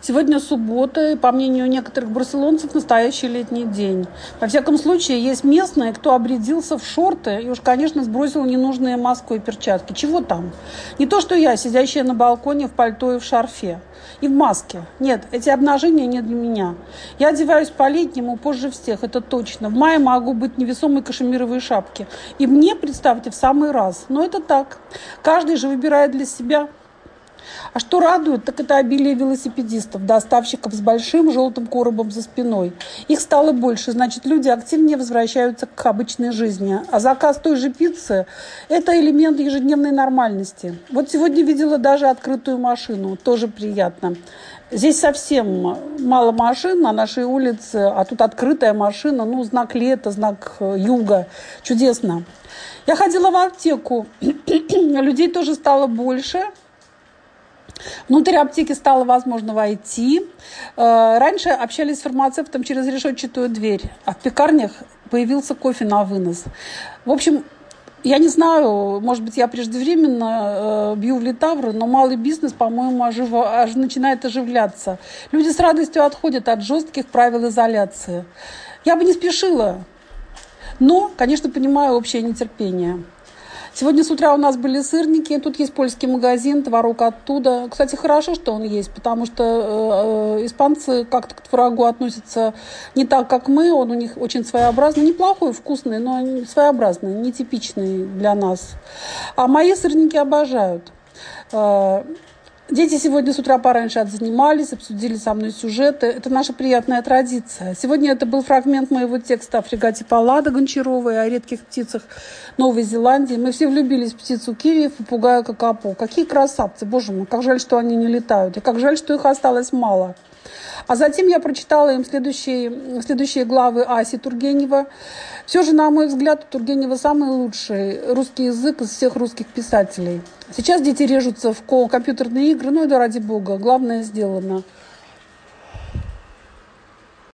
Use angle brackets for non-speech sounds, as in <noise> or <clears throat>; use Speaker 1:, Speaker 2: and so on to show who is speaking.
Speaker 1: Сегодня суббота, и, по мнению некоторых барселонцев, настоящий летний день. Во всяком случае, есть местные, кто обрядился в шорты и уж, конечно, сбросил ненужные маску и перчатки. Чего там? Не то, что я, сидящая на балконе в пальто и в шарфе. И в маске. Нет, эти обнажения не для меня. Я одеваюсь по-летнему, позже всех, это точно. В мае могу быть невесомой кашемировой шапки. И мне, представьте, в самый раз. Но это так. Каждый же выбирает для себя а что радует, так это обилие велосипедистов, доставщиков с большим желтым коробом за спиной. Их стало больше, значит, люди активнее возвращаются к обычной жизни. А заказ той же пиццы – это элемент ежедневной нормальности. Вот сегодня видела даже открытую машину, тоже приятно. Здесь совсем мало машин на нашей улице, а тут открытая машина, ну, знак лета, знак э, юга. Чудесно. Я ходила в аптеку, <clears throat> людей тоже стало больше – Внутрь аптеки стало возможно войти. Э, раньше общались с фармацевтом через решетчатую дверь, а в пекарнях появился кофе на вынос. В общем, я не знаю, может быть, я преждевременно э, бью в литавры, но малый бизнес, по-моему, ожив... аж начинает оживляться. Люди с радостью отходят от жестких правил изоляции. Я бы не спешила, но, конечно, понимаю общее нетерпение. Сегодня с утра у нас были сырники. Тут есть польский магазин, творог оттуда. Кстати, хорошо, что он есть, потому что э, испанцы как-то к творогу относятся не так, как мы. Он у них очень своеобразный. Неплохой, вкусный, но своеобразный, нетипичный для нас. А мои сырники обожают. Э, Дети сегодня с утра пораньше отзанимались, обсудили со мной сюжеты. Это наша приятная традиция. Сегодня это был фрагмент моего текста о фрегате Паллада Гончаровой, о редких птицах Новой Зеландии. Мы все влюбились в птицу киви, в попугая какапо. Какие красавцы, боже мой, как жаль, что они не летают. И как жаль, что их осталось мало. А затем я прочитала им следующие, следующие главы Аси Тургенева. Все же, на мой взгляд, у Тургенева самый лучший русский язык из всех русских писателей. Сейчас дети режутся в компьютерные игры, ну это ради бога, главное сделано –